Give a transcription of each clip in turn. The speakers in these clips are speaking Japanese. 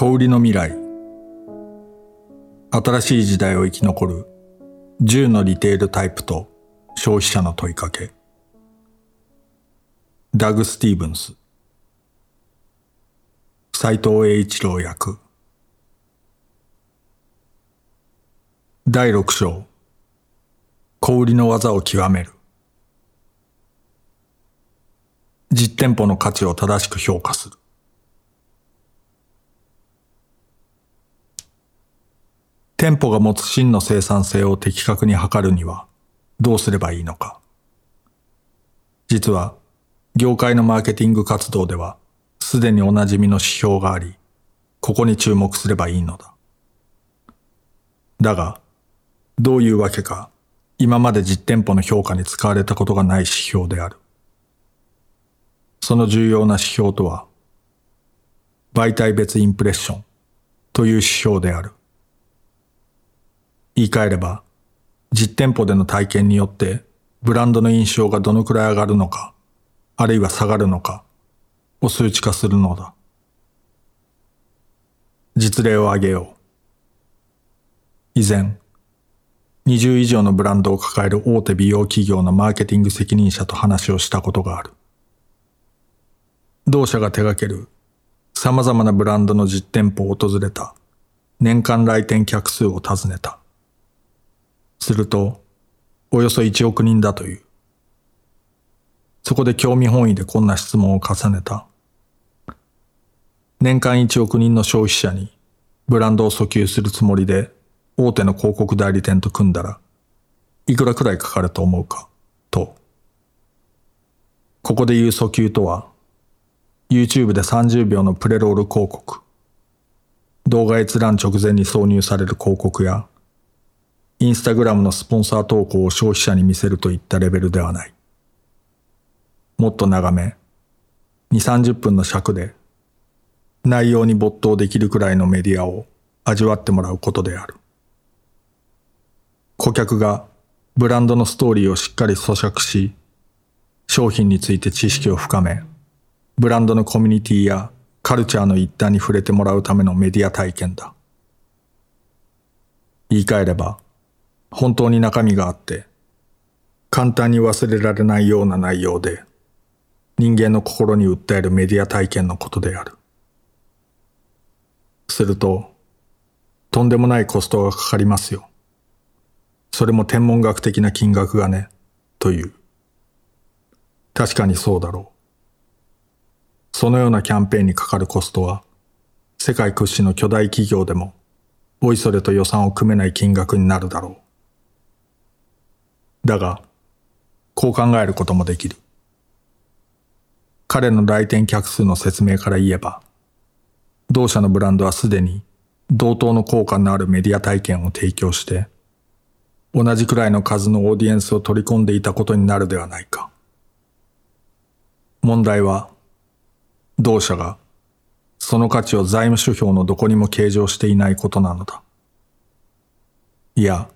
小売りの未来。新しい時代を生き残る10のリテールタイプと消費者の問いかけ。ダグ・スティーブンス。斎藤栄一郎役。第6章。小売りの技を極める。実店舗の価値を正しく評価する。店舗が持つ真の生産性を的確に測るにはどうすればいいのか。実は、業界のマーケティング活動では、すでにおなじみの指標があり、ここに注目すればいいのだ。だが、どういうわけか、今まで実店舗の評価に使われたことがない指標である。その重要な指標とは、媒体別インプレッションという指標である。言い換えれば、実店舗での体験によってブランドの印象がどのくらい上がるのか、あるいは下がるのかを数値化するのだ。実例を挙げよう。以前、20以上のブランドを抱える大手美容企業のマーケティング責任者と話をしたことがある。同社が手掛ける様々なブランドの実店舗を訪れた年間来店客数を尋ねた。すると、およそ1億人だという。そこで興味本位でこんな質問を重ねた。年間1億人の消費者にブランドを訴求するつもりで大手の広告代理店と組んだらいくらくらいかかると思うかと。ここで言う訴求とは YouTube で30秒のプレロール広告動画閲覧直前に挿入される広告やインスタグラムのスポンサー投稿を消費者に見せるといったレベルではない。もっと長め、2、30分の尺で、内容に没頭できるくらいのメディアを味わってもらうことである。顧客がブランドのストーリーをしっかり咀嚼し、商品について知識を深め、ブランドのコミュニティやカルチャーの一端に触れてもらうためのメディア体験だ。言い換えれば、本当に中身があって、簡単に忘れられないような内容で、人間の心に訴えるメディア体験のことである。すると、とんでもないコストがかかりますよ。それも天文学的な金額がね、という。確かにそうだろう。そのようなキャンペーンにかかるコストは、世界屈指の巨大企業でも、おいそれと予算を組めない金額になるだろう。だが、こう考えることもできる。彼の来店客数の説明から言えば、同社のブランドはすでに同等の効果のあるメディア体験を提供して、同じくらいの数のオーディエンスを取り込んでいたことになるではないか。問題は、同社がその価値を財務諸表のどこにも計上していないことなのだ。いや、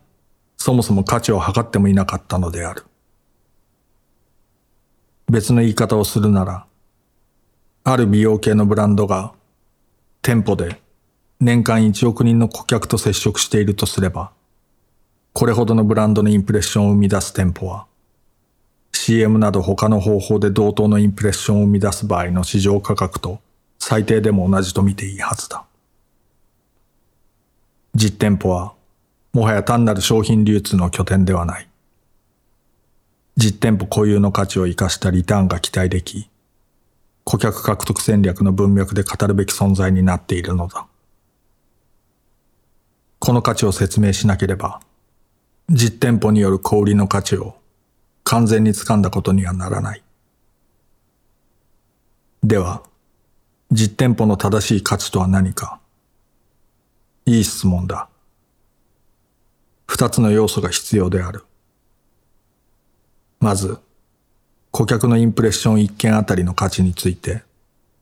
そもそも価値を測ってもいなかったのである。別の言い方をするなら、ある美容系のブランドが店舗で年間1億人の顧客と接触しているとすれば、これほどのブランドのインプレッションを生み出す店舗は、CM など他の方法で同等のインプレッションを生み出す場合の市場価格と最低でも同じと見ていいはずだ。実店舗はもはや単なる商品流通の拠点ではない。実店舗固有の価値を生かしたリターンが期待でき、顧客獲得戦略の文脈で語るべき存在になっているのだ。この価値を説明しなければ、実店舗による小売りの価値を完全に掴んだことにはならない。では、実店舗の正しい価値とは何かいい質問だ。二つの要素が必要である。まず、顧客のインプレッション一件あたりの価値について、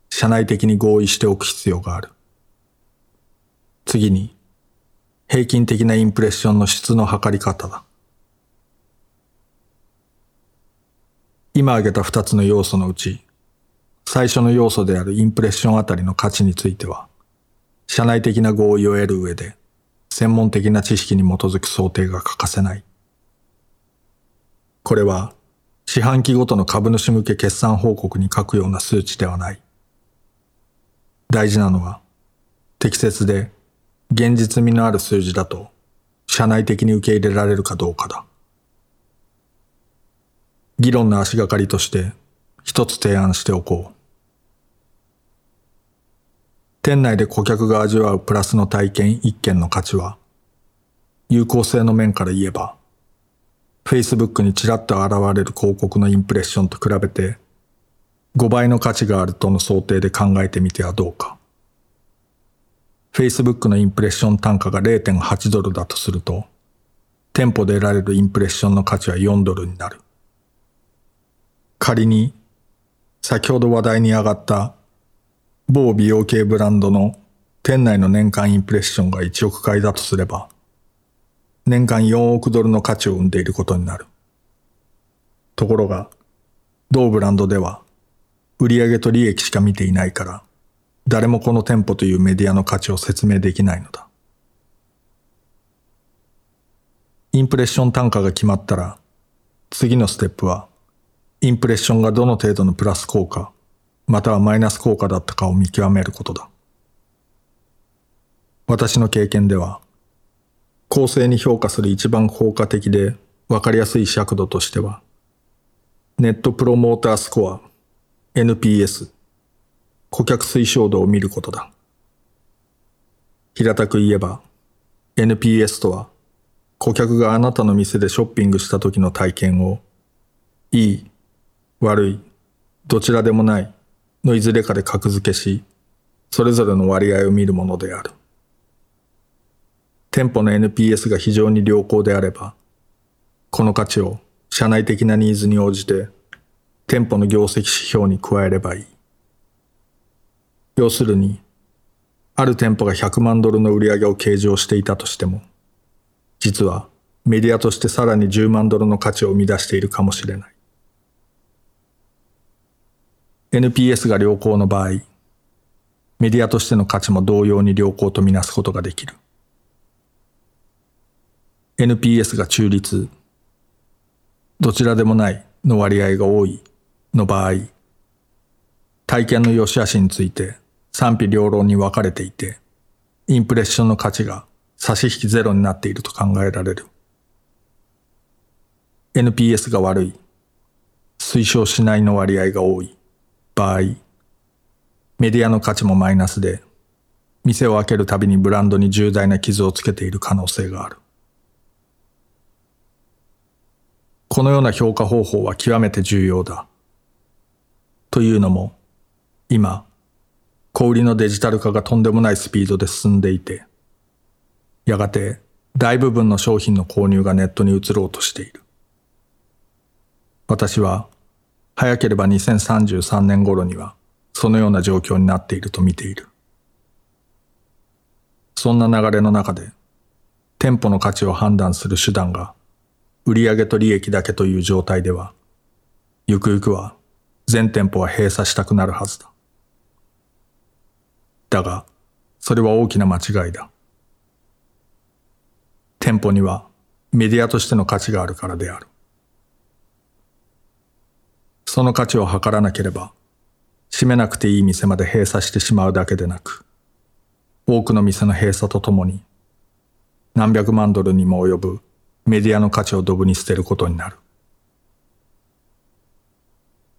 社内的に合意しておく必要がある。次に、平均的なインプレッションの質の測り方だ。今挙げた二つの要素のうち、最初の要素であるインプレッションあたりの価値については、社内的な合意を得る上で、専門的な知識に基づく想定が欠かせない。これは、四半期ごとの株主向け決算報告に書くような数値ではない。大事なのは、適切で現実味のある数字だと、社内的に受け入れられるかどうかだ。議論の足がかりとして一つ提案しておこう。店内で顧客が味わうプラスの体験一件の価値は、有効性の面から言えば、Facebook にちらっと現れる広告のインプレッションと比べて、5倍の価値があるとの想定で考えてみてはどうか。Facebook のインプレッション単価が0.8ドルだとすると、店舗で得られるインプレッションの価値は4ドルになる。仮に、先ほど話題に上がった某美容系ブランドの店内の年間インプレッションが1億回だとすれば、年間4億ドルの価値を生んでいることになる。ところが、同ブランドでは、売上と利益しか見ていないから、誰もこの店舗というメディアの価値を説明できないのだ。インプレッション単価が決まったら、次のステップは、インプレッションがどの程度のプラス効果、またはマイナス効果だったかを見極めることだ。私の経験では、公正に評価する一番効果的で分かりやすい尺度としては、ネットプロモータースコア、NPS、顧客推奨度を見ることだ。平たく言えば、NPS とは、顧客があなたの店でショッピングした時の体験を、いい、悪い、どちらでもないのいずれかで格付けし、それぞれの割合を見るものである。店舗の NPS が非常に良好であれば、この価値を社内的なニーズに応じて店舗の業績指標に加えればいい。要するに、ある店舗が100万ドルの売り上げを計上していたとしても、実はメディアとしてさらに10万ドルの価値を生み出しているかもしれない。NPS が良好の場合、メディアとしての価値も同様に良好とみなすことができる。NPS が中立、どちらでもないの割合が多いの場合、体験の良し悪しについて賛否両論に分かれていて、インプレッションの価値が差し引きゼロになっていると考えられる。NPS が悪い、推奨しないの割合が多い。場合、メディアの価値もマイナスで、店を開けるたびにブランドに重大な傷をつけている可能性がある。このような評価方法は極めて重要だ。というのも、今、小売りのデジタル化がとんでもないスピードで進んでいて、やがて大部分の商品の購入がネットに移ろうとしている。私は早ければ2033年頃にはそのような状況になっていると見ている。そんな流れの中で店舗の価値を判断する手段が売上と利益だけという状態では、ゆくゆくは全店舗は閉鎖したくなるはずだ。だが、それは大きな間違いだ。店舗にはメディアとしての価値があるからである。その価値を測らなければ、閉めなくていい店まで閉鎖してしまうだけでなく、多くの店の閉鎖とともに、何百万ドルにも及ぶメディアの価値をドブに捨てることになる。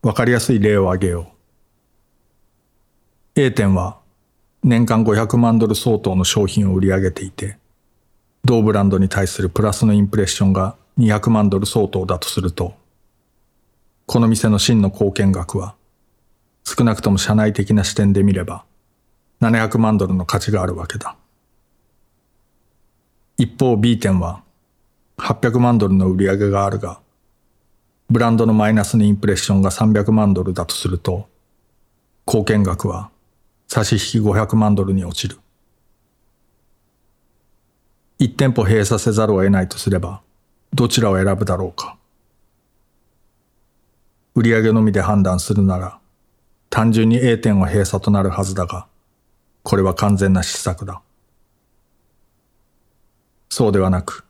わかりやすい例を挙げよう。A 店は年間500万ドル相当の商品を売り上げていて、同ブランドに対するプラスのインプレッションが200万ドル相当だとすると、この店の真の貢献額は、少なくとも社内的な視点で見れば、700万ドルの価値があるわけだ。一方 B 店は、800万ドルの売り上げがあるが、ブランドのマイナスのインプレッションが300万ドルだとすると、貢献額は差し引き500万ドルに落ちる。一店舗閉鎖せざるを得ないとすれば、どちらを選ぶだろうか。売上のみで判断するなら、単純に A 店は閉鎖となるはずだが、これは完全な失策だ。そうではなく、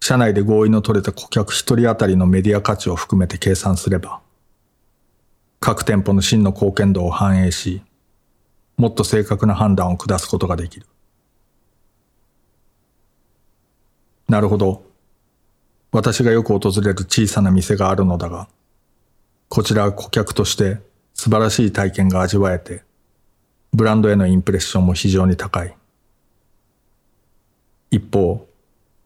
社内で合意の取れた顧客一人当たりのメディア価値を含めて計算すれば、各店舗の真の貢献度を反映し、もっと正確な判断を下すことができる。なるほど。私がよく訪れる小さな店があるのだが、こちらは顧客として素晴らしい体験が味わえて、ブランドへのインプレッションも非常に高い。一方、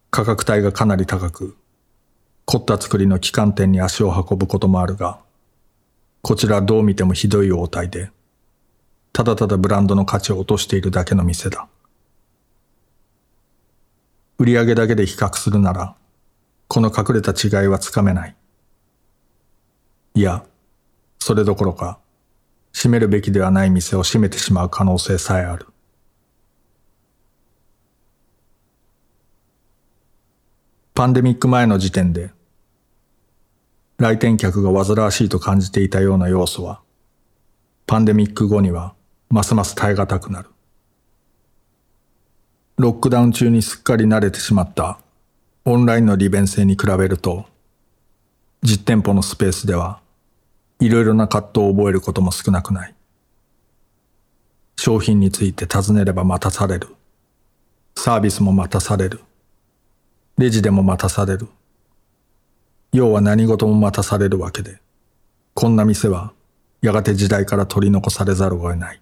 価格帯がかなり高く、凝った作りの旗艦店に足を運ぶこともあるが、こちらはどう見てもひどい応対で、ただただブランドの価値を落としているだけの店だ。売上だけで比較するなら、この隠れた違いはつかめない。いや、それどころか、閉めるべきではない店を閉めてしまう可能性さえある。パンデミック前の時点で、来店客が煩わしいと感じていたような要素は、パンデミック後にはますます耐え難くなる。ロックダウン中にすっかり慣れてしまったオンラインの利便性に比べると、実店舗のスペースではいろいろな葛藤を覚えることも少なくない。商品について尋ねれば待たされる。サービスも待たされる。レジでも待たされる。要は何事も待たされるわけで、こんな店はやがて時代から取り残されざるを得ない。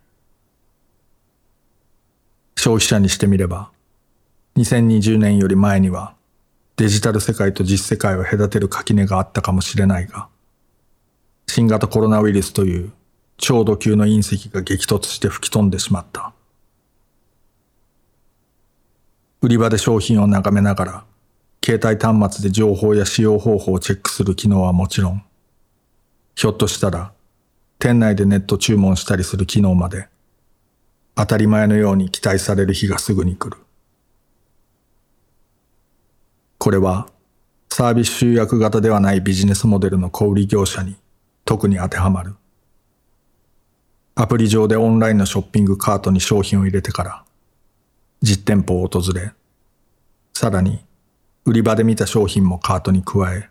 消費者にしてみれば、2020年より前にはデジタル世界と実世界を隔てる垣根があったかもしれないが、新型コロナウイルスという超度級の隕石が激突して吹き飛んでしまった。売り場で商品を眺めながら、携帯端末で情報や使用方法をチェックする機能はもちろん、ひょっとしたら、店内でネット注文したりする機能まで、当たり前のように期待される日がすぐに来る。これは、サービス集約型ではないビジネスモデルの小売業者に特に当てはまる。アプリ上でオンラインのショッピングカートに商品を入れてから、実店舗を訪れ、さらに売り場で見た商品もカートに加え、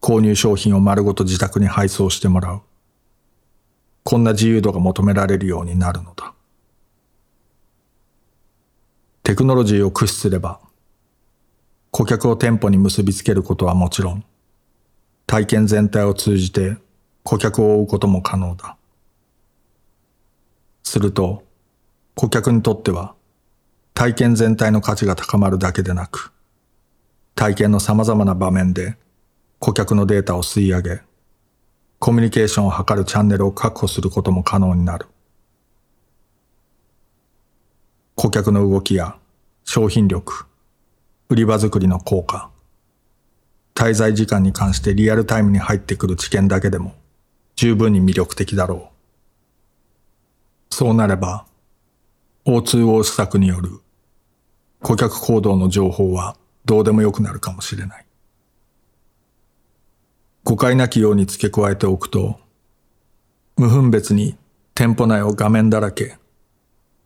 購入商品を丸ごと自宅に配送してもらう。こんな自由度が求められるようになるのだ。テクノロジーを駆使すれば、顧客を店舗に結びつけることはもちろん、体験全体を通じて顧客を追うことも可能だ。すると、顧客にとっては、体験全体の価値が高まるだけでなく、体験の様々な場面で顧客のデータを吸い上げ、コミュニケーションを図るチャンネルを確保することも可能になる。顧客の動きや商品力、売り場作りの効果、滞在時間に関してリアルタイムに入ってくる知見だけでも十分に魅力的だろう。そうなれば、O2O 施策による顧客行動の情報はどうでもよくなるかもしれない。誤解なきように付け加えておくと、無分別に店舗内を画面だらけ、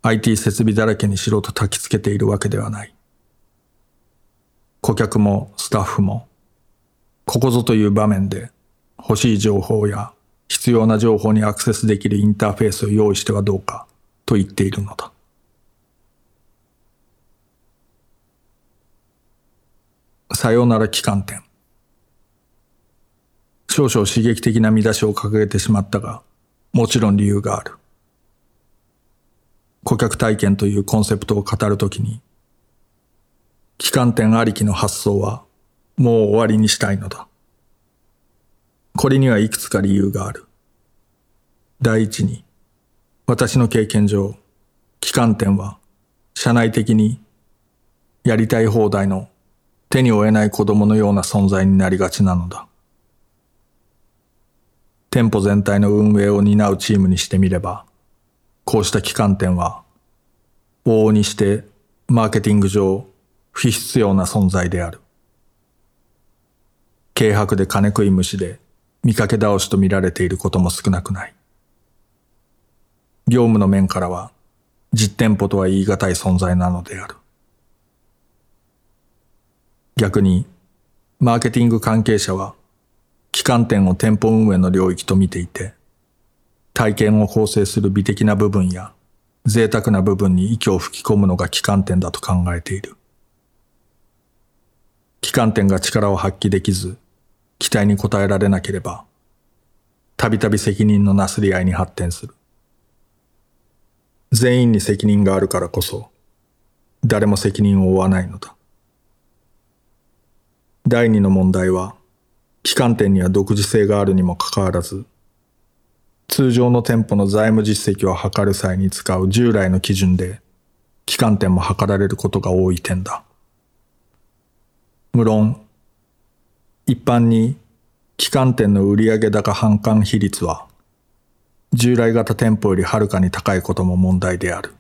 IT 設備だらけにしろと焚き付けているわけではない。顧客もスタッフも、ここぞという場面で欲しい情報や必要な情報にアクセスできるインターフェースを用意してはどうかと言っているのだ。さようなら機関店。少々刺激的な見出しを掲げてしまったが、もちろん理由がある。顧客体験というコンセプトを語るときに、機関店ありきの発想はもう終わりにしたいのだ。これにはいくつか理由がある。第一に、私の経験上、機関店は社内的にやりたい放題の手に負えない子供のような存在になりがちなのだ。店舗全体の運営を担うチームにしてみれば、こうした機関店は、往々にしてマーケティング上不必要な存在である。軽薄で金食い虫で見かけ倒しと見られていることも少なくない。業務の面からは実店舗とは言い難い存在なのである。逆に、マーケティング関係者は、旗艦店を店舗運営の領域と見ていて、体験を構成する美的な部分や贅沢な部分に息を吹き込むのが旗艦店だと考えている。旗艦店が力を発揮できず、期待に応えられなければ、たびたび責任のなすり合いに発展する。全員に責任があるからこそ、誰も責任を負わないのだ。第二の問題は、機関店には独自性があるにもかかわらず、通常の店舗の財務実績を測る際に使う従来の基準で、機関店も測られることが多い点だ。無論、一般に機関店の売上高販管比率は従来型店舗よりはるかに高いことも問題である。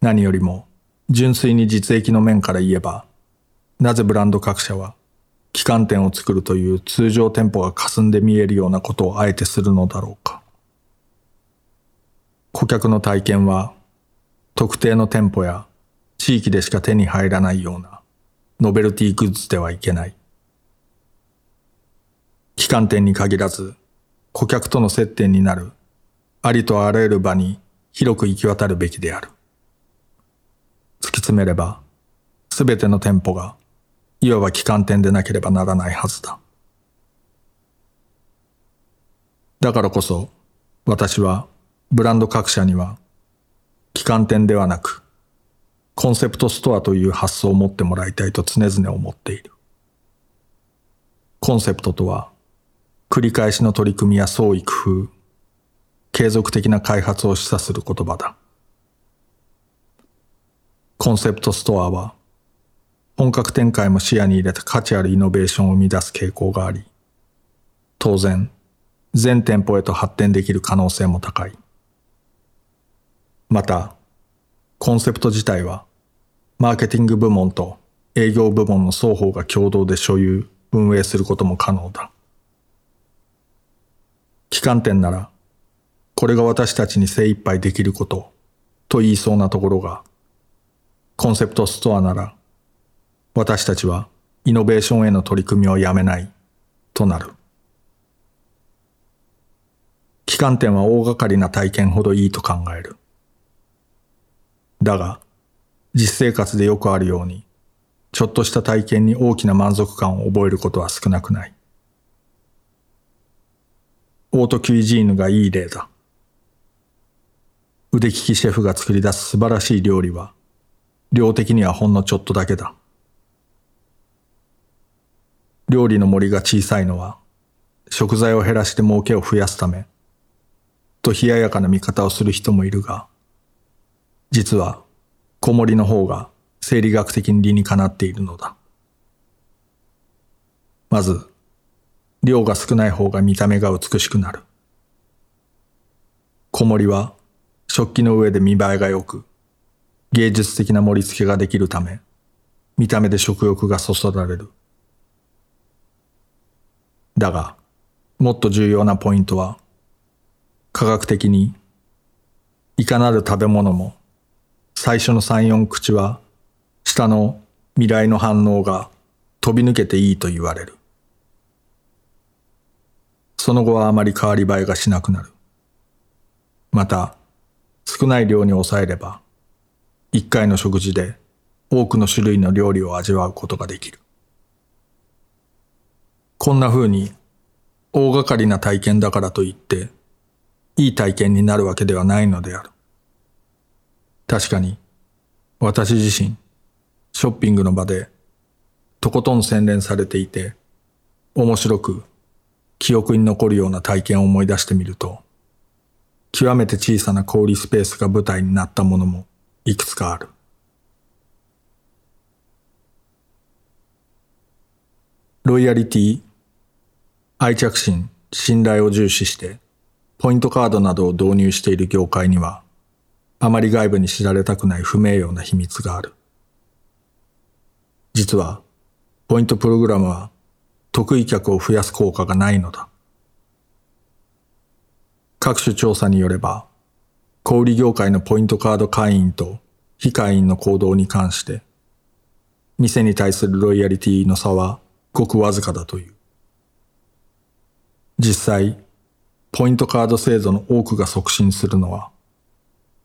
何よりも、純粋に実益の面から言えば、なぜブランド各社は、旗艦店を作るという通常店舗が霞んで見えるようなことをあえてするのだろうか。顧客の体験は、特定の店舗や地域でしか手に入らないようなノベルティグッズではいけない。旗艦店に限らず、顧客との接点になるありとあらゆる場に広く行き渡るべきである。突き詰めれば、すべての店舗が、いわば旗艦店でなければならないはずだ。だからこそ、私は、ブランド各社には、旗艦店ではなく、コンセプトストアという発想を持ってもらいたいと常々思っている。コンセプトとは、繰り返しの取り組みや創意工夫、継続的な開発を示唆する言葉だ。コンセプトストアは、本格展開も視野に入れた価値あるイノベーションを生み出す傾向があり、当然、全店舗へと発展できる可能性も高い。また、コンセプト自体は、マーケティング部門と営業部門の双方が共同で所有、運営することも可能だ。旗艦店なら、これが私たちに精一杯できること、と言いそうなところが、コンセプトストアなら、私たちはイノベーションへの取り組みをやめない、となる。旗艦店は大掛かりな体験ほどいいと考える。だが、実生活でよくあるように、ちょっとした体験に大きな満足感を覚えることは少なくない。オートキュイジーヌがいい例だ。腕利きシェフが作り出す素晴らしい料理は、量的にはほんのちょっとだけだ。料理の森が小さいのは、食材を減らして儲けを増やすため、と冷ややかな見方をする人もいるが、実は、小森の方が生理学的に理にかなっているのだ。まず、量が少ない方が見た目が美しくなる。小盛りは食器の上で見栄えが良く、芸術的な盛り付けができるため、見た目で食欲がそそられる。だが、もっと重要なポイントは、科学的に、いかなる食べ物も、最初の三四口は、下の未来の反応が飛び抜けていいと言われる。その後はあまり変わり映えがしなくなる。また、少ない量に抑えれば、一回の食事で多くの種類の料理を味わうことができる。こんな風に、大掛かりな体験だからといって、いい体験になるわけではないのである。確かに、私自身、ショッピングの場で、とことん洗練されていて、面白く記憶に残るような体験を思い出してみると、極めて小さな小売スペースが舞台になったものもいくつかある。ロイヤリティ、愛着心、信頼を重視して、ポイントカードなどを導入している業界には、あまり外部に知られたくない不名誉な秘密がある。実は、ポイントプログラムは得意客を増やす効果がないのだ。各種調査によれば、小売業界のポイントカード会員と非会員の行動に関して、店に対するロイヤリティの差はごくわずかだという。実際、ポイントカード制度の多くが促進するのは、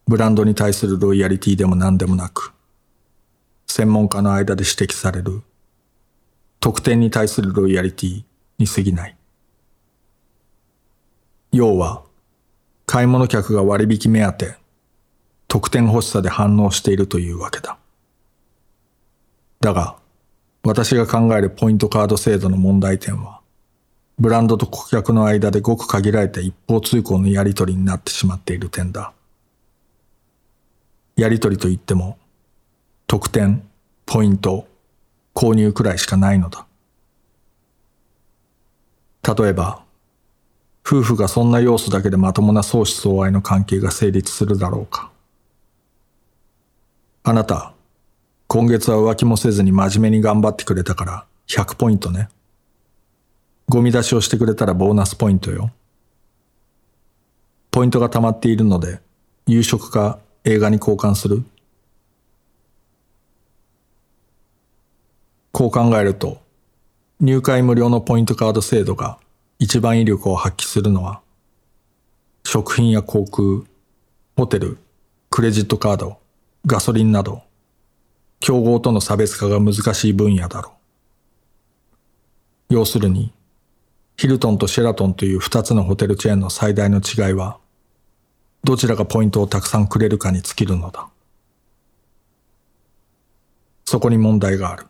ブランドに対するロイヤリティでも何でもなく、専門家の間で指摘される、特典に対するロイヤリティに過ぎない。要は、買い物客が割引目当て、特典欲しさで反応しているというわけだ。だが、私が考えるポイントカード制度の問題点は、ブランドと顧客の間でごく限られた一方通行のやり取りになってしまっている点だ。やり取りといっても、特典、ポイント、購入くらいしかないのだ。例えば、夫婦がそんな要素だけでまともな相思相愛の関係が成立するだろうか。あなた、今月は浮気もせずに真面目に頑張ってくれたから100ポイントね。ゴミ出しをしてくれたらボーナスポイントよ。ポイントが溜まっているので、夕食か映画に交換する？こう考えると、入会無料のポイントカード制度が一番威力を発揮するのは、食品や航空、ホテル、クレジットカード、ガソリンなど、競合との差別化が難しい分野だろう。要するに、ヒルトンとシェラトンという二つのホテルチェーンの最大の違いは、どちらがポイントをたくさんくれるかに尽きるのだ。そこに問題がある。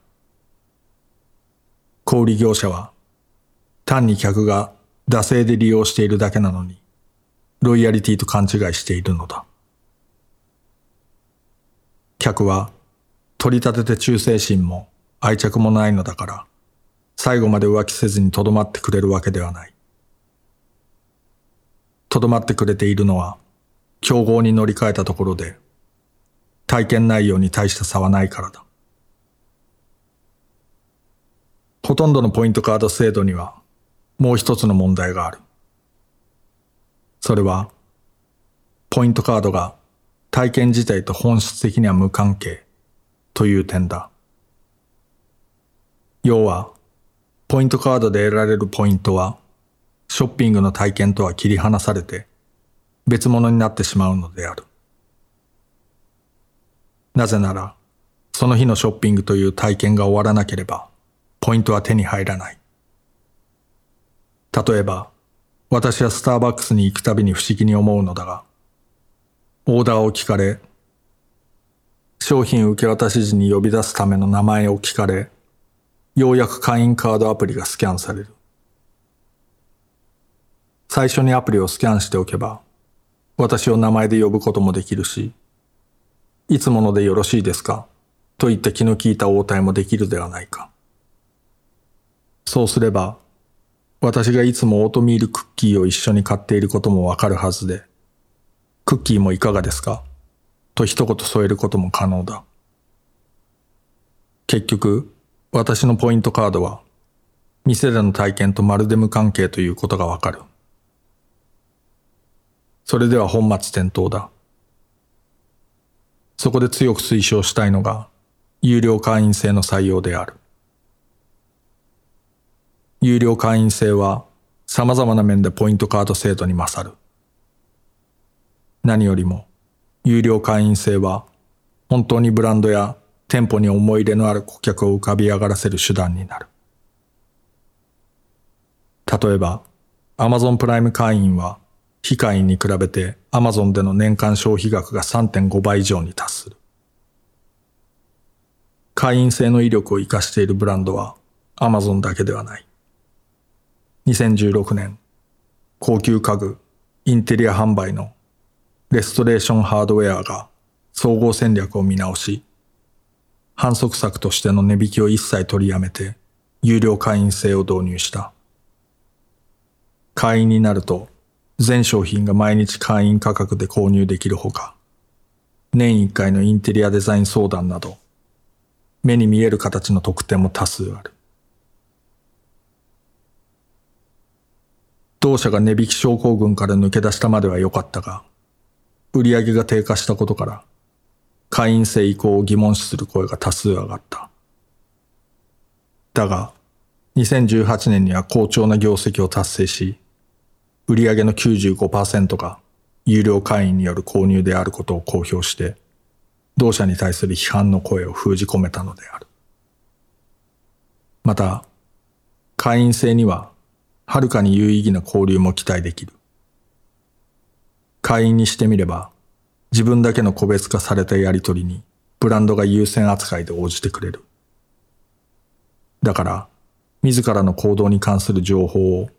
小売業者は、単に客が惰性で利用しているだけなのに、ロイヤリティと勘違いしているのだ。客は、取り立てて忠誠心も愛着もないのだから、最後まで浮気せずにとどまってくれるわけではない。とどまってくれているのは、競合に乗り換えたところで、体験内容に大した差はないからだ。ほとんどのポイントカード制度には、もう一つの問題がある。それは、ポイントカードが体験自体と本質的には無関係という点だ。要は、ポイントカードで得られるポイントは、ショッピングの体験とは切り離されて、別物になってしまうのである。なぜなら、その日のショッピングという体験が終わらなければ、ポイントは手に入らない。例えば、私はスターバックスに行くたびに不思議に思うのだが、オーダーを聞かれ、商品受け渡し時に呼び出すための名前を聞かれ、ようやく会員カードアプリがスキャンされる。最初にアプリをスキャンしておけば、私を名前で呼ぶこともできるし、いつものでよろしいですか？と言って気の利いた応対もできるではないか。そうすれば、私がいつもオートミールクッキーを一緒に買っていることもわかるはずで、クッキーもいかがですか？と一言添えることも可能だ。結局、私のポイントカードは、店での体験とまるで無関係ということがわかる。それでは本末転倒だ。そこで強く推奨したいのが、有料会員制の採用である。有料会員制は様々な面でポイントカード制度に勝る。何よりも、有料会員制は本当にブランドや店舗に思い入れのある顧客を浮かび上がらせる手段になる。例えば、Amazon プライム会員は、非会員に比べて Amazon での年間消費額が3.5倍以上に達する。会員制の威力を活かしているブランドは Amazon だけではない。2016年、高級家具、インテリア販売のレストレーションハードウェアが総合戦略を見直し、反則策としての値引きを一切取りやめて、有料会員制を導入した。会員になると、全商品が毎日会員価格で購入できるほか、年一回のインテリアデザイン相談など、目に見える形の特典も多数ある。同社が値引き症候群から抜け出したまでは良かったが、売上が低下したことから会員制移行を疑問視する声が多数上がった。だが、2018年には好調な業績を達成し、売上の95%が有料会員による購入であることを公表して、同社に対する批判の声を封じ込めたのである。また、会員制には、はるかに有意義な交流も期待できる。会員にしてみれば、自分だけの個別化されたやりとりに、ブランドが優先扱いで応じてくれる。だから、自らの行動に関する情報を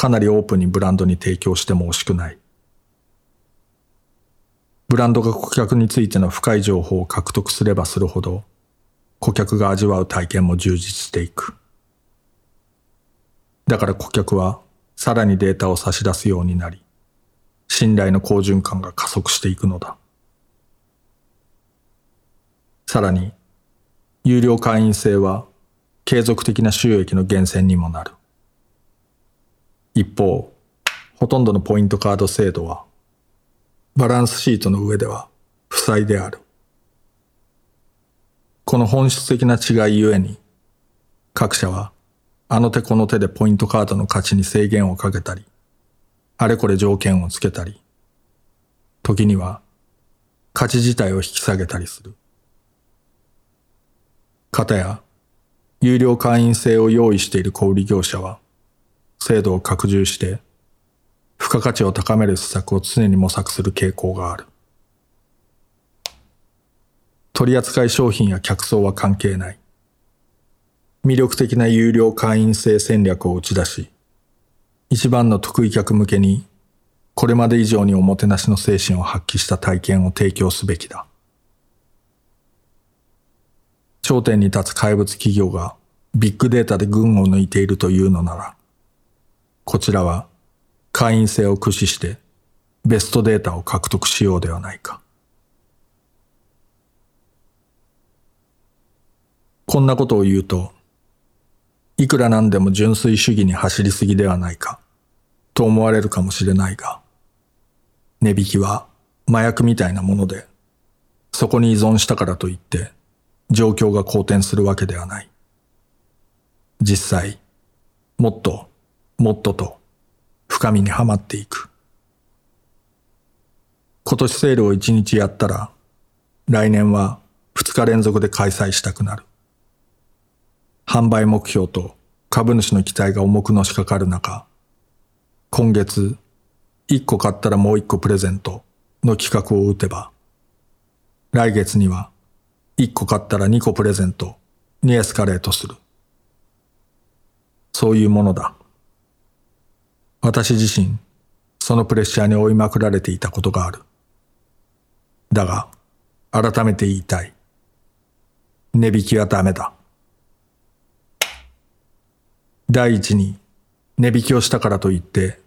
かなりオープンにブランドに提供しても惜しくない。ブランドが顧客についての深い情報を獲得すればするほど、顧客が味わう体験も充実していく。だから顧客はさらにデータを差し出すようになり、信頼の好循環が加速していくのだ。さらに、有料会員制は継続的な収益の源泉にもなる。一方、ほとんどのポイントカード制度は、バランスシートの上では負債である。この本質的な違いゆえに、各社はあの手この手でポイントカードの価値に制限をかけたり、あれこれ条件をつけたり、時には価値自体を引き下げたりする。かたや、有料会員制を用意している小売業者は、制度を拡充して、付加価値を高める施策を常に模索する傾向がある。取扱い商品や客層は関係ない。魅力的な有料会員制戦略を打ち出し、一番の得意客向けに、これまで以上におもてなしの精神を発揮した体験を提供すべきだ。頂点に立つ怪物企業がビッグデータで群を抜いているというのなら、こちらは会員制を駆使してベストデータを獲得しようではないか。こんなことを言うと、いくらなんでも純粋主義に走りすぎではないか、と思われるかもしれないが、値引きは麻薬みたいなもので、そこに依存したからといって、状況が好転するわけではない。実際、もっと、もっとと、深みにはまっていく。今年セールを1日やったら、来年は2日連続で開催したくなる。販売目標と株主の期待が重くのしかかる中、今月、1個買ったらもう1個プレゼントの企画を打てば、来月には1個買ったら2個プレゼントにエスカレートする。そういうものだ。私自身、そのプレッシャーに追いまくられていたことがある。だが、改めて言いたい。値引きはダメだ。第一に、値引きをしたからといって、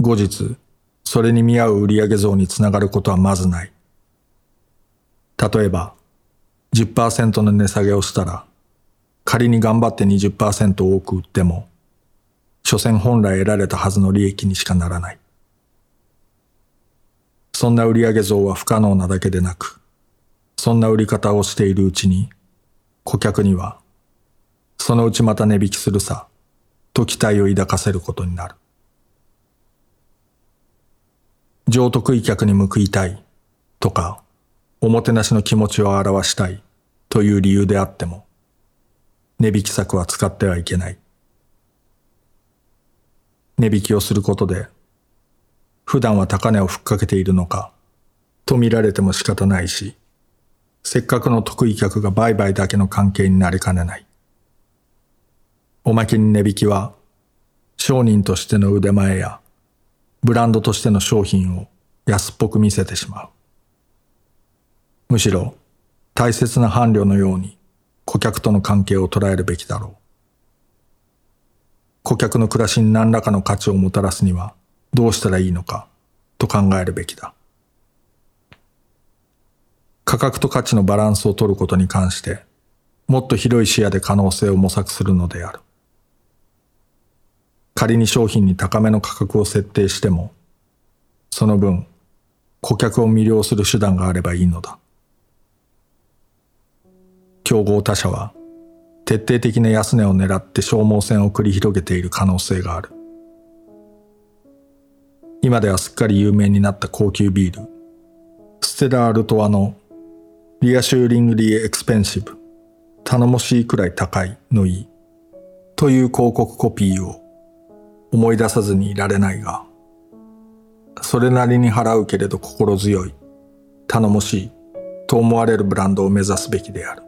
後日、それに見合う売上増につながることはまずない。例えば、10%の値下げをしたら、仮に頑張って20%多く売っても、所詮本来得られたはずの利益にしかならない。そんな売上増は不可能なだけでなく、そんな売り方をしているうちに、顧客には、そのうちまた値引きするさ、と期待を抱かせることになる。上得意客に報いたいとか、おもてなしの気持ちを表したいという理由であっても、値引き策は使ってはいけない。値引きをすることで、普段は高値をふっかけているのか、と見られても仕方ないし、せっかくの得意客が売買だけの関係になりかねない。おまけに値引きは、商人としての腕前や、ブランドとしての商品を安っぽく見せてしまう。むしろ、大切な伴侶のように顧客との関係を捉えるべきだろう。顧客の暮らしに何らかの価値をもたらすにはどうしたらいいのかと考えるべきだ。価格と価値のバランスを取ることに関してもっと広い視野で可能性を模索するのである。仮に商品に高めの価格を設定しても、その分、顧客を魅了する手段があればいいのだ。競合他社は徹底的な安値を狙って消耗戦を繰り広げている可能性がある。今ではすっかり有名になった高級ビール、ステラ・アルトワの Reassuringly Expensive、頼もしいくらい高いのいい、という広告コピーを。思い出さずにいられないが、それなりに払うけれど心強い、頼もしい。と思われるブランドを目指すべきである。